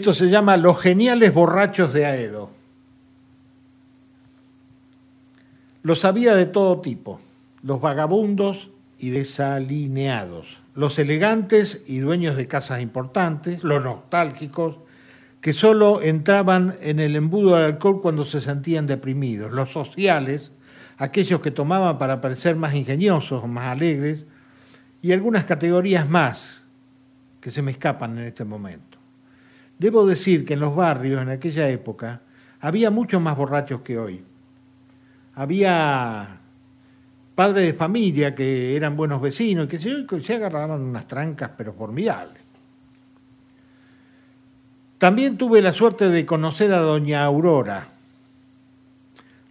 Esto se llama Los geniales borrachos de Aedo. Los había de todo tipo, los vagabundos y desalineados, los elegantes y dueños de casas importantes, los nostálgicos, que solo entraban en el embudo del alcohol cuando se sentían deprimidos, los sociales, aquellos que tomaban para parecer más ingeniosos, más alegres, y algunas categorías más que se me escapan en este momento. Debo decir que en los barrios en aquella época había muchos más borrachos que hoy. Había padres de familia que eran buenos vecinos y que se, se agarraban unas trancas pero formidables. También tuve la suerte de conocer a doña Aurora,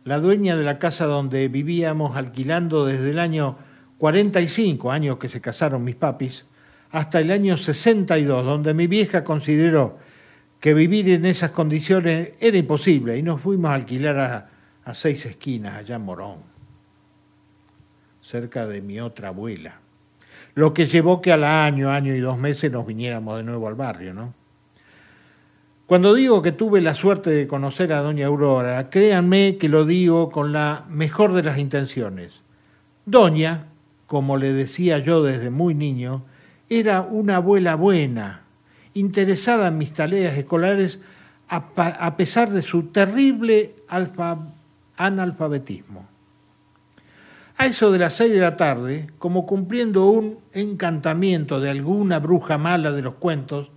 la dueña de la casa donde vivíamos alquilando desde el año 45, años que se casaron mis papis, hasta el año 62, donde mi vieja consideró que vivir en esas condiciones era imposible y nos fuimos a alquilar a, seis esquinas allá en Morón, cerca de mi otra abuela. Lo que llevó que al año, año y dos meses nos viniéramos de nuevo al barrio, ¿no? Cuando digo que tuve la suerte de conocer a doña Aurora, créanme que lo digo con la mejor de las intenciones. Doña, como le decía yo desde muy niño, era una abuela buena, interesada en mis tareas escolares a, pesar de su terrible analfabetismo. A eso de las seis de la tarde, como cumpliendo un encantamiento de alguna bruja mala de los cuentos,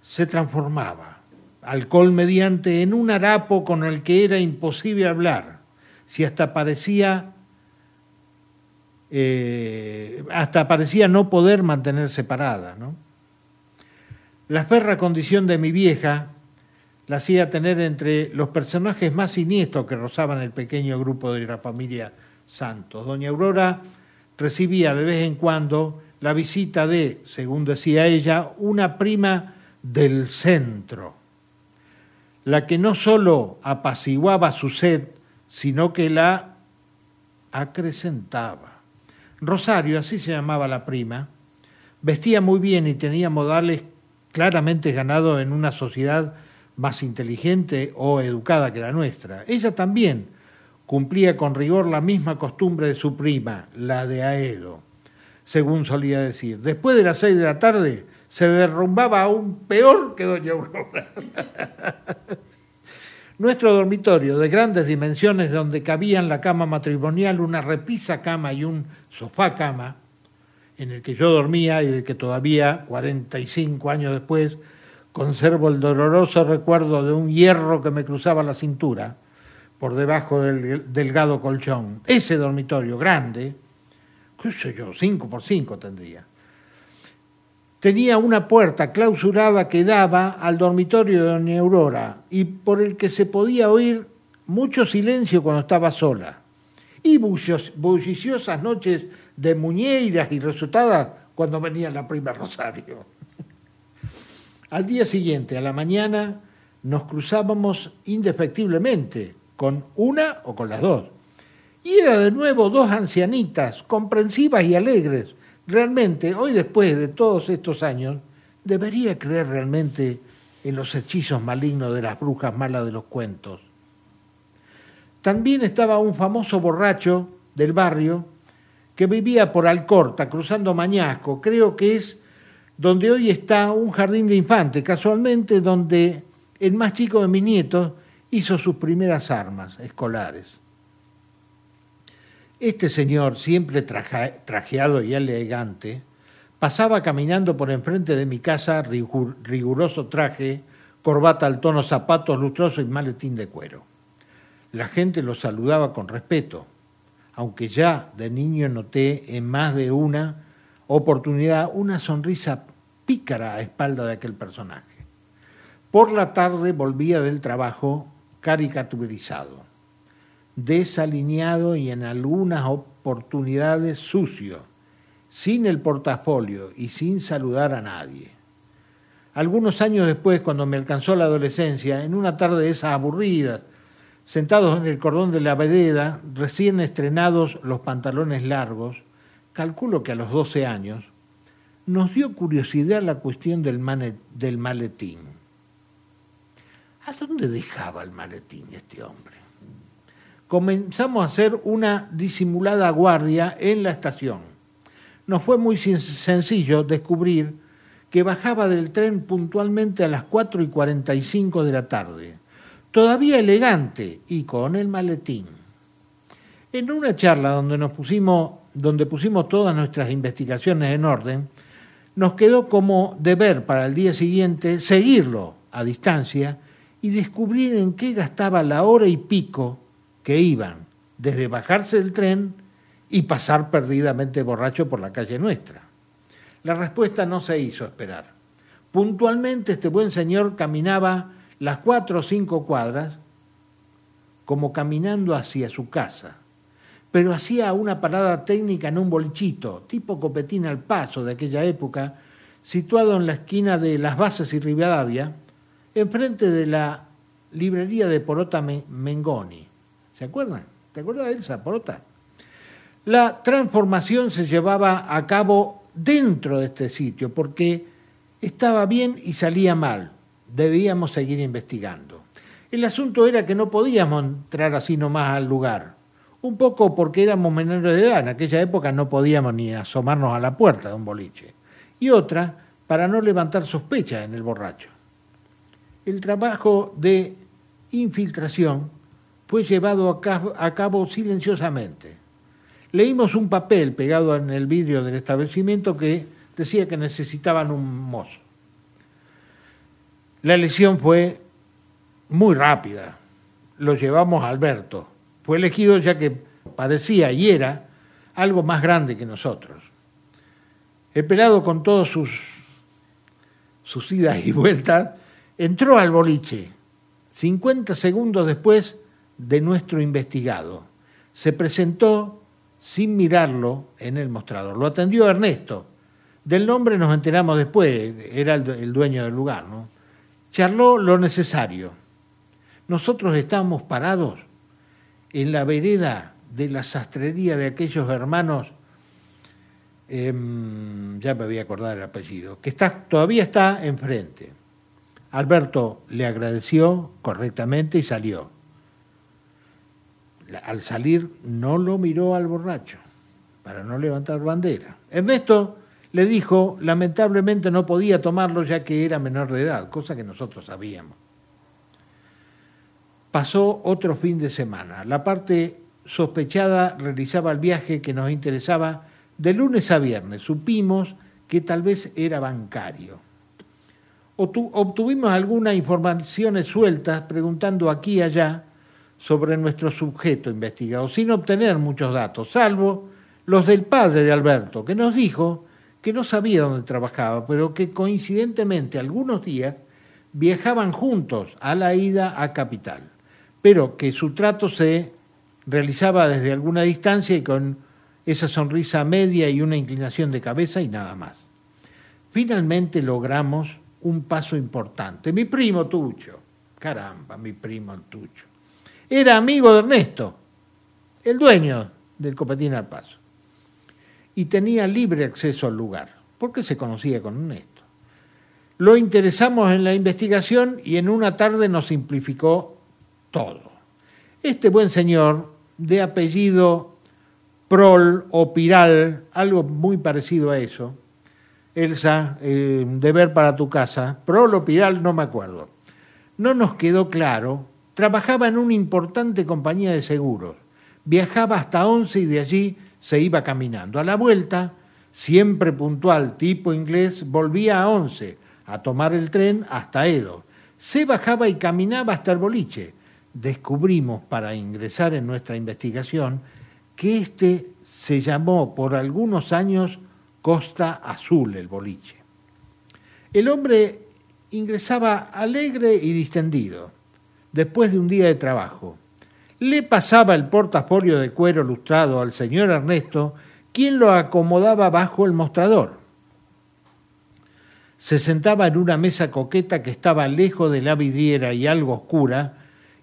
se transformaba, alcohol mediante, en un harapo con el que era imposible hablar, si hasta parecía, eh, hasta parecía no poder mantenerse parada. ¿no? La ferra condición de mi vieja la hacía tener entre los personajes más siniestros que rozaban el pequeño grupo de la familia Santos. Doña Aurora recibía de vez en cuando la visita de, según decía ella, una prima del centro, la que no sólo apaciguaba su sed, sino que la acrecentaba. Rosario, así se llamaba la prima, vestía muy bien y tenía modales claramente ganados en una sociedad más inteligente o educada que la nuestra. Ella también cumplía con rigor la misma costumbre de su prima, la de Aedo, según solía decir. Después de las seis de la tarde se derrumbaba aún peor que Doña Aurora. Nuestro dormitorio, de grandes dimensiones, donde cabían la cama matrimonial, una repisa cama y un sofá cama, en el que yo dormía y del que todavía, 45 años después, conservo el doloroso recuerdo de un hierro que me cruzaba la cintura por debajo del delgado colchón. Ese dormitorio grande, qué sé yo, 5 por 5 tendría tenía una puerta clausurada que daba al dormitorio de Doña Aurora y por el que se podía oír mucho silencio cuando estaba sola y bulliciosas noches de muñeiras y resultadas cuando venía la prima Rosario. Al día siguiente, a la mañana, nos cruzábamos indefectiblemente con una o con las dos. Y era de nuevo dos ancianitas, comprensivas y alegres, realmente, hoy después de todos estos años, debería creer realmente en los hechizos malignos de las brujas malas de los cuentos. También estaba un famoso borracho del barrio que vivía por Alcorta, cruzando Mañasco, creo que es donde hoy está un jardín de infantes, casualmente donde el más chico de mis nietos hizo sus primeras armas escolares. Este señor, siempre trajeado y elegante, pasaba caminando por enfrente de mi casa, riguroso traje, corbata al tono, zapatos lustrosos y maletín de cuero. La gente lo saludaba con respeto, aunque ya de niño noté en más de una oportunidad una sonrisa pícara a espalda de aquel personaje. Por la tarde volvía del trabajo caricaturizado desalineado y en algunas oportunidades sucio, sin el portafolio y sin saludar a nadie. Algunos años después, cuando me alcanzó la adolescencia, en una tarde de esas aburridas, sentados en el cordón de la vereda, recién estrenados los pantalones largos, calculo que a los 12 años, nos dio curiosidad la cuestión del, maletín. ¿A dónde dejaba el maletín este hombre? Comenzamos a hacer una disimulada guardia en la estación. Nos fue muy sencillo descubrir que bajaba del tren puntualmente a las 4 y 45 de la tarde, todavía elegante y con el maletín. En una charla donde nos pusimos, donde pusimos todas nuestras investigaciones en orden, nos quedó como deber para el día siguiente seguirlo a distancia y descubrir en qué gastaba la hora y pico que iban desde bajarse del tren y pasar perdidamente borracho por la calle nuestra. La respuesta no se hizo esperar. Puntualmente este buen señor caminaba las cuatro o cinco cuadras como caminando hacia su casa, pero hacía una parada técnica en un bolichito, tipo copetín al paso de aquella época, situado en la esquina de Las Bases y Rivadavia, enfrente de la librería de Porota Mengoni. ¿Se acuerdan? ¿Te acuerdas de esa Porota? La transformación se llevaba a cabo dentro de este sitio porque estaba bien y salía mal. Debíamos seguir investigando. El asunto era que no podíamos entrar así nomás al lugar. Un poco porque éramos menores de edad, en aquella época no podíamos ni asomarnos a la puerta de un boliche. Y otra, para no levantar sospechas en el borracho el trabajo de infiltración fue llevado a cabo, silenciosamente. Leímos un papel pegado en el vidrio del establecimiento que decía que necesitaban un mozo. La elección fue muy rápida. Lo llevamos a Alberto. Fue elegido ya que parecía y era algo más grande que nosotros. El pelado con todos sus, sus idas y vueltas entró al boliche 50 segundos después de nuestro investigado. Se presentó sin mirarlo en el mostrador. Lo atendió Ernesto. Del nombre nos enteramos después, era el dueño del lugar. ¿no? Charló lo necesario. Nosotros estábamos parados en la vereda de la sastrería de aquellos hermanos, em, ya me voy a acordar el apellido, que está, todavía está enfrente. Alberto le agradeció correctamente y salió. Al salir no lo miró al borracho para no levantar bandera. Ernesto le dijo, lamentablemente no podía tomarlo ya que era menor de edad, cosa que nosotros sabíamos. Pasó otro fin de semana. La parte sospechada realizaba el viaje que nos interesaba de lunes a viernes. Supimos que tal vez era bancario obtuvimos algunas informaciones sueltas preguntando aquí y allá sobre nuestro sujeto investigado, sin obtener muchos datos, salvo los del padre de Alberto, que nos dijo que no sabía dónde trabajaba, pero que coincidentemente algunos días viajaban juntos a la ida a Capital, pero que su trato se realizaba desde alguna distancia y con esa sonrisa media y una inclinación de cabeza y nada más. Finalmente logramos un paso importante. Mi primo Tucho, caramba, mi primo Tucho, era amigo de Ernesto, el dueño del Copetín al Paso, y tenía libre acceso al lugar, porque se conocía con Ernesto. Lo interesamos en la investigación y en una tarde nos simplificó todo. Este buen señor, de apellido Prol o Piral, algo muy parecido a eso, Elsa, eh, deber para tu casa, Prolo Piral, no me acuerdo. No nos quedó claro. Trabajaba en una importante compañía de seguros. Viajaba hasta Once y de allí se iba caminando. A la vuelta, siempre puntual, tipo inglés, volvía a Once a tomar el tren hasta Edo. Se bajaba y caminaba hasta el boliche. Descubrimos para ingresar en nuestra investigación que éste se llamó por algunos años Costa Azul, el boliche. El hombre ingresaba alegre y distendido, después de un día de trabajo. Le pasaba el portafolio de cuero lustrado al señor Ernesto, quien lo acomodaba bajo el mostrador. Se sentaba en una mesa coqueta que estaba lejos de la vidriera y algo oscura,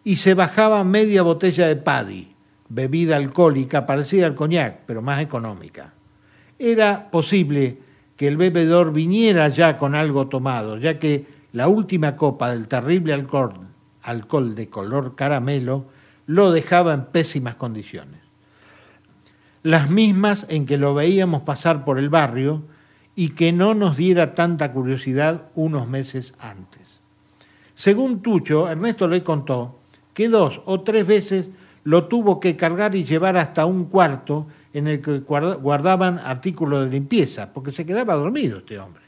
y se bajaba media botella de paddy, bebida alcohólica parecida al coñac, pero más económica era posible que el bebedor viniera ya con algo tomado, ya que la última copa del terrible alcohol alcohol de color caramelo, lo dejaba en pésimas condiciones. Las mismas en que lo veíamos pasar por el barrio y que no nos diera tanta curiosidad unos meses antes. Según Tucho, Ernesto le contó que dos o tres veces lo tuvo que cargar y llevar hasta un cuarto en el que guardaban artículos de limpieza, porque se quedaba dormido este hombre.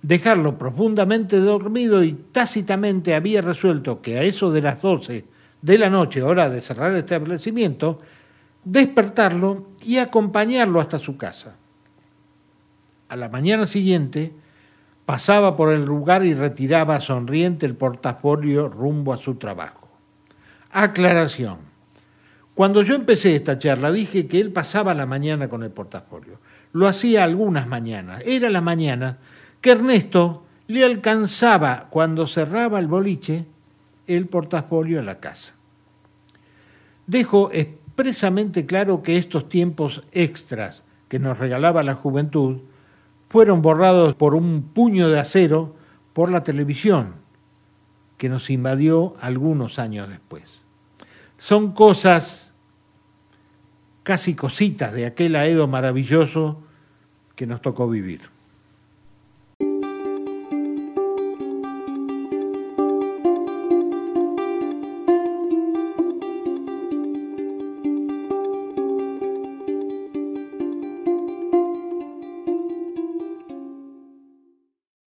Dejarlo profundamente dormido y tácitamente había resuelto que a eso de las 12 de la noche, hora de cerrar el establecimiento, despertarlo y acompañarlo hasta su casa. A la mañana siguiente pasaba por el lugar y retiraba sonriente el portafolio rumbo a su trabajo. Aclaración. Cuando yo empecé esta charla dije que él pasaba la mañana con el portafolio. Lo hacía algunas mañanas. Era la mañana que Ernesto le alcanzaba cuando cerraba el boliche el portafolio a la casa. Dejo expresamente claro que estos tiempos extras que nos regalaba la juventud fueron borrados por un puño de acero por la televisión que nos invadió algunos años después. Son cosas, casi cositas de aquel aedo maravilloso que nos tocó vivir.